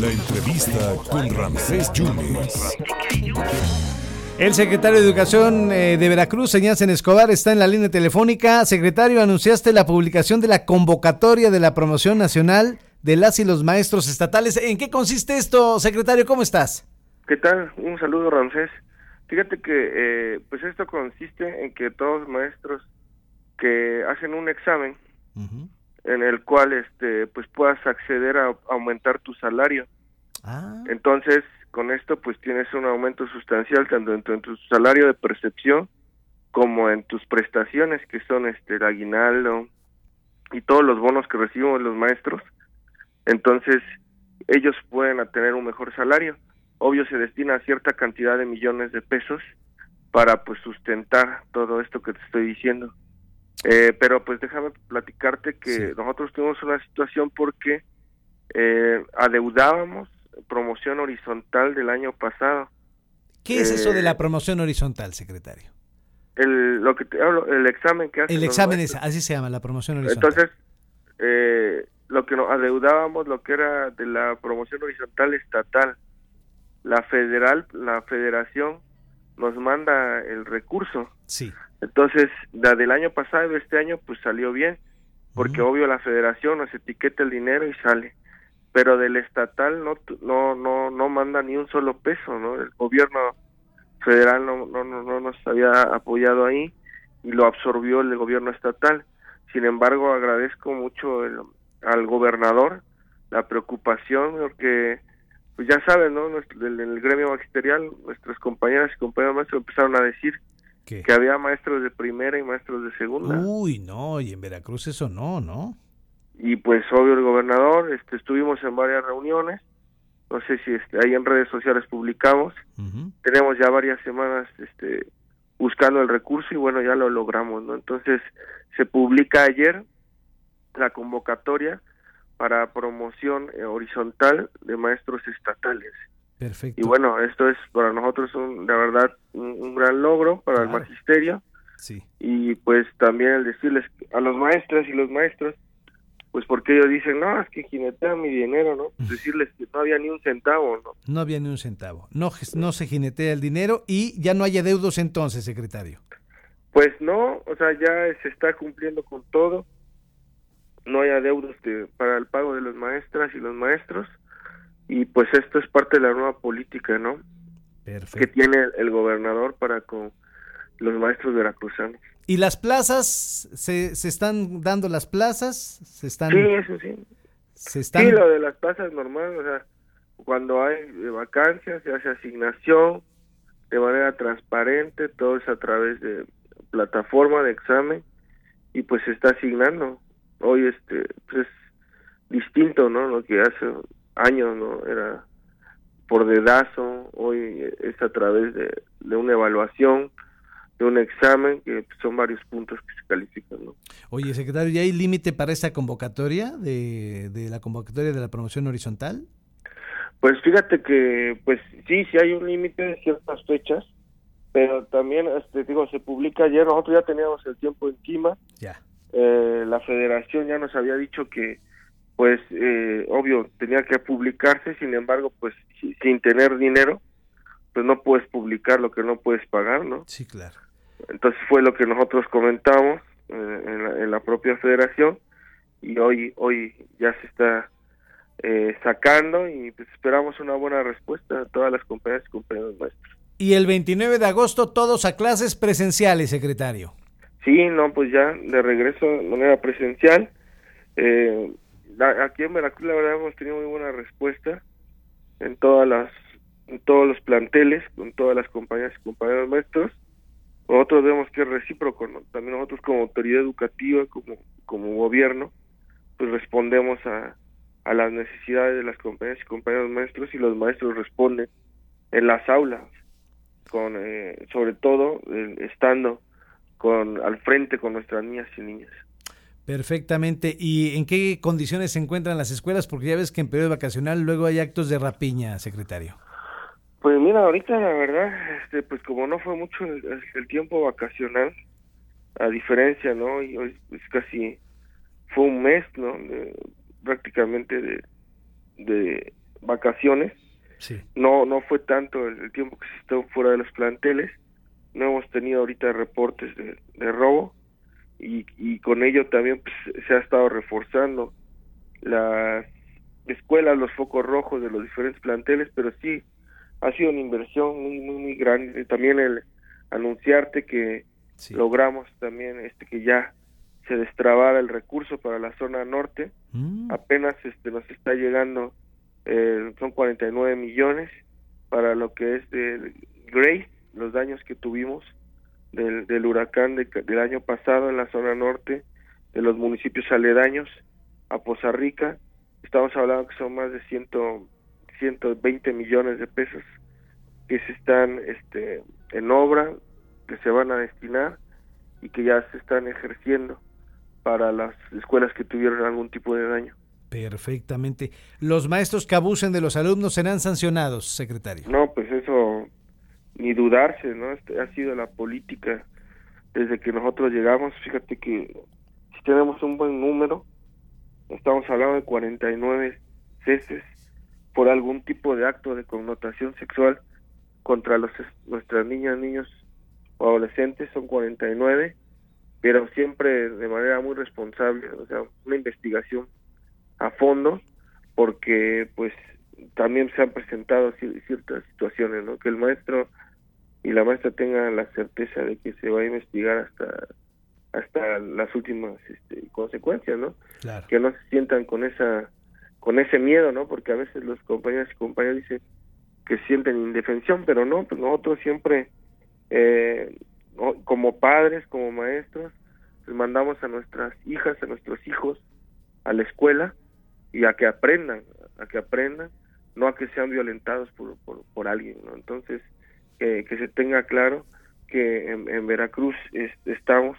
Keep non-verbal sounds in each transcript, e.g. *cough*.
La entrevista con Ramsés Yunes. El secretario de Educación eh, de Veracruz, en Escobar, está en la línea telefónica. Secretario, anunciaste la publicación de la convocatoria de la promoción nacional de las y los maestros estatales. ¿En qué consiste esto, secretario? ¿Cómo estás? ¿Qué tal? Un saludo, Ramsés. Fíjate que eh, pues esto consiste en que todos los maestros que hacen un examen en el cual este pues puedas acceder a aumentar tu salario. Ah. Entonces, con esto pues tienes un aumento sustancial tanto en tu, salario de percepción como en tus prestaciones que son este el aguinaldo y todos los bonos que recibimos los maestros. Entonces, ellos pueden tener un mejor salario obvio se destina cierta cantidad de millones de pesos para pues sustentar todo esto que te estoy diciendo. Eh, pero pues déjame platicarte que nosotros tuvimos una situación porque eh, adeudábamos promoción horizontal del año pasado. ¿Qué es eso de Eh, la promoción horizontal, secretario? El, lo que te hablo, el examen que hacen El examen es, así se llama, la promoción horizontal. Entonces, eh, lo que nos adeudábamos, lo que era de la promoción horizontal estatal, la federal, la federación nos manda el recurso. sí. Entonces, la del año pasado este año, pues salió bien, porque obvio la federación nos etiqueta el dinero y sale. Pero del estatal no no no no manda ni un solo peso, ¿no? El gobierno federal no no no, no nos había apoyado ahí y lo absorbió el gobierno estatal. Sin embargo, agradezco mucho el- al gobernador la preocupación porque pues ya saben, ¿no? Nuestro, del, del gremio magisterial, nuestras compañeras y compañeros maestros empezaron a decir ¿Qué? que había maestros de primera y maestros de segunda. Uy, no, y en Veracruz eso no, ¿no? Y pues obvio el gobernador, este, estuvimos en varias reuniones, no sé si este, ahí en redes sociales publicamos, tenemos ya varias semanas este, buscando el recurso y bueno, ya lo logramos, ¿no? Entonces se publica ayer la convocatoria para promoción eh, horizontal de maestros estatales. Perfecto. Y bueno, esto es para nosotros un, la verdad un, un gran logro para el magisterio Sí. y pues también el decirles a los maestras y los maestros pues porque ellos dicen no es que jinetean mi dinero no Pues decirles que no había ni un centavo no No había ni un centavo. No, no se jinetea el dinero y ya no hay adeudos entonces, secretario. pues no o sea ya se está cumpliendo con todo no hay adeudos de- para el pago de las maestras y los maestros y pues esto es parte de la nueva política no que Perfecto. tiene el gobernador para con los maestros veracruzanos ¿Y las plazas? ¿Se, se están dando las plazas? ¿Se están...? sí eso sí Se están... Sí, lo de las plazas normal, o sea, cuando hay eh, vacancias se hace asignación de manera transparente, todo es a través de plataforma de examen y pues se está asignando. Hoy este pues es distinto, ¿no? Lo que hace años, ¿no? Era por dedazo, hoy es a través de, de una evaluación, de un examen, que son varios puntos que se califican, ¿no? Oye, secretario, ¿ya hay límite para esta convocatoria de, de la convocatoria de la promoción horizontal? Pues fíjate que, pues sí, sí hay un límite de ciertas fechas, pero también, este, digo, se publica ayer, nosotros ya teníamos el tiempo encima, Ya. eh, la federación ya nos había dicho que, pues, eh, obvio, tenía que publicarse, sin embargo, pues, si- sin tener dinero, pues no puedes publicar lo que no puedes pagar, ¿no? Sí, claro. Entonces fue lo que nosotros comentamos eh, en, la, en la propia federación y hoy hoy ya se está eh, sacando y pues esperamos una buena respuesta a todas las compañías y compañeros nuestros. Y el 29 de agosto todos a clases presenciales, secretario. Sí, no, pues ya de regreso de manera presencial. Eh, la- aquí en Veracruz la verdad hemos tenido muy buena respuesta en todas las en todos los planteles, con todas las compañías y compañeros nuestros. Nosotros vemos que es recíproco. También nosotros como autoridad educativa, como, como gobierno, pues respondemos a, a las necesidades de las compañías y compañeros maestros y los maestros responden en las aulas, con eh, sobre todo eh, estando con al frente con nuestras niñas y niñas. Perfectamente. ¿Y en qué condiciones se encuentran las escuelas? Porque ya ves que en periodo vacacional luego hay actos de rapiña, secretario. Pues mira, ahorita la verdad, este, pues como no fue mucho el, tiempo vacacional, a diferencia, ¿no? Y hoy pues casi fue un mes, ¿no? De- prácticamente de, de vacaciones. Sí. No, no fue tanto el, el tiempo que se estuvo fuera de los planteles. No hemos tenido ahorita reportes de, de robo y, y con ello también pues, se ha estado reforzando las escuelas, los focos rojos de los diferentes planteles, pero sí ha sido una inversión muy, muy, muy grande. También el anunciarte que Sí. logramos también este que ya se destrabara el recurso para la zona norte. Mm, Apenas este nos está llegando, eh, son 49 millones para lo que es de Grace, los daños que tuvimos del, del huracán de- del año pasado en la zona norte, de los municipios aledaños a Poza Rica. Estamos hablando que son más de 100, 120 millones de pesos que se están este, en obra, que se van a destinar y que ya se están ejerciendo para las escuelas que tuvieron algún tipo de daño. perfectamente. Los maestros que abusen de los alumnos serán sancionados, secretario. No, pues eso ni dudarse, ¿no? Este ha sido la política desde que nosotros llegamos. Fíjate que si tenemos un buen número, estamos hablando de 49 ceses por algún tipo de acto de connotación sexual contra los nuestras niñas, niños o adolescentes, son 49, pero siempre de manera muy responsable, o sea, una investigación a fondo, porque pues también se han presentado ci- ciertas situaciones, ¿no? Que el maestro y la maestra tengan la certeza de que se va a investigar hasta hasta las últimas este, consecuencias, ¿no? Claro. Que no se sientan con esa con ese miedo, ¿no? Porque a veces los compañeros y compañeras dicen que sienten indefensión, pero no, pues nosotros siempre eh, como padres, como maestros, les mandamos a nuestras hijas, a nuestros hijos a la escuela y a que aprendan, a que aprendan, no a que sean violentados por, por, por alguien, ¿no? Entonces, que, que se tenga claro que en, en Veracruz es- estamos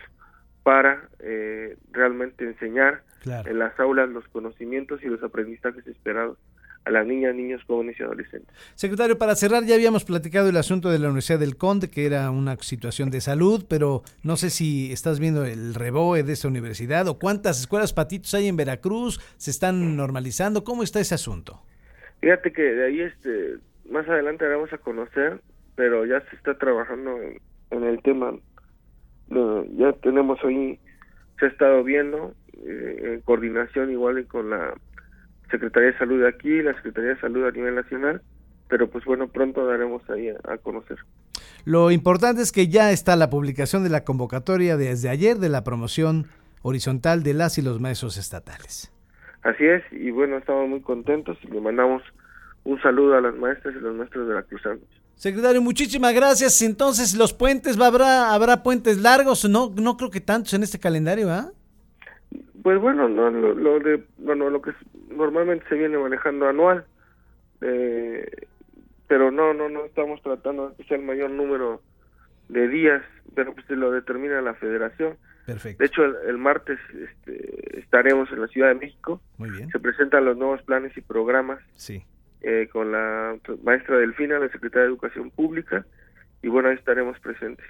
para eh, realmente enseñar Claro. en las aulas los conocimientos y los aprendizajes esperados a las niñas, niños, jóvenes y adolescentes. Secretario, para cerrar, ya habíamos platicado el asunto de la Universidad del Conde, que era una situación de salud, pero no sé si estás viendo el reboe de esa universidad o cuántas escuelas patitos hay en Veracruz, se están normalizando, ¿cómo está ese asunto? Fíjate que de ahí este más adelante vamos a conocer, pero ya se está trabajando en, el tema. Ya tenemos hoy, se ha estado viendo eh, en coordinación igual con la Secretaría de Salud de aquí, la Secretaría de Salud a nivel nacional, pero pues bueno, pronto daremos ahí a, a conocer. Lo importante es que ya está la publicación de la convocatoria desde ayer de la promoción horizontal de las y los maestros estatales. Así es, y bueno, estamos muy contentos y le mandamos un saludo a las maestras y los maestros de la Cruzana. Secretario, muchísimas gracias. Entonces, los puentes, ¿habrá, habrá puentes largos? No, no creo que tantos en este calendario, ¿ah? Pues bueno, no, lo, lo de, bueno, lo que normalmente se viene manejando anual, eh, pero no, no, no estamos tratando de que sea el mayor número de días, pero pues se lo determina la Federación. Perfecto. De hecho, el, el martes este, estaremos en la Ciudad de México, Muy bien. se presentan los nuevos planes y programas Sí. eh, con la maestra Delfina, la secretaria de Educación Pública, y bueno, ahí estaremos presentes.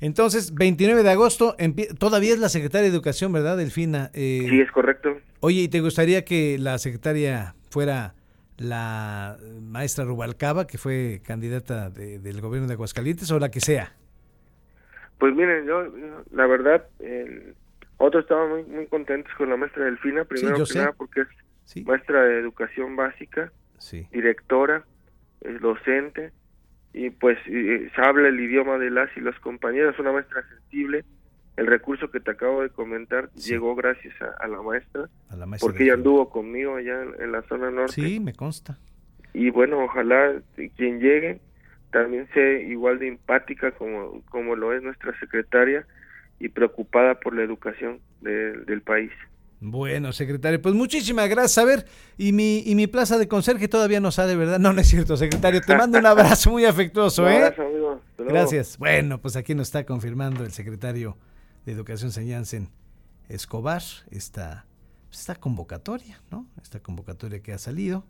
Entonces, 29 de agosto, todavía es la secretaria de Educación, ¿verdad, Delfina? Eh, Sí, es correcto. Oye, ¿y te gustaría que la secretaria fuera la maestra Rubalcaba, que fue candidata de- del gobierno de Aguascalientes, o la que sea? Pues miren, yo, la verdad, el, nosotros estábamos muy, muy contentos con la maestra Delfina, primero que sé. nada porque es Sí. maestra de educación básica, Sí. directora, es docente, y pues y, se habla el idioma de las y los compañeros, una maestra sensible. El recurso que te acabo de comentar llegó gracias a, a la maestra, A la maestra porque ella anduvo conmigo allá en, en la zona norte. Sí, me consta. y bueno, ojalá quien llegue también sea igual de empática como, como lo es nuestra secretaria y preocupada por la educación de- del país. Bueno, secretario, pues muchísimas gracias. A ver, y mi, y mi plaza de conserje todavía no sale, ¿verdad? No, no es cierto, secretario. Te mando un *laughs* abrazo muy afectuoso, Un ¿eh? abrazo, amigo. Gracias. Bueno, pues aquí nos está confirmando el secretario de Educación Señansen Escobar esta, esta convocatoria, ¿no? Esta convocatoria que ha salido.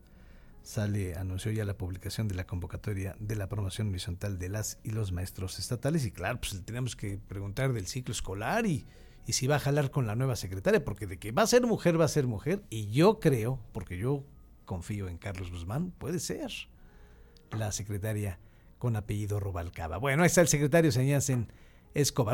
Sale, anunció ya la publicación de la convocatoria de la promoción horizontal de las y los maestros estatales. Y claro, pues le tenemos que preguntar del ciclo escolar y, y si va a jalar con la nueva secretaria, porque de que va a ser mujer, va a ser mujer, y yo creo, porque yo confío en Carlos Guzmán, puede ser la secretaria con apellido Rubalcaba. Bueno, ahí está el secretario, se Escobar.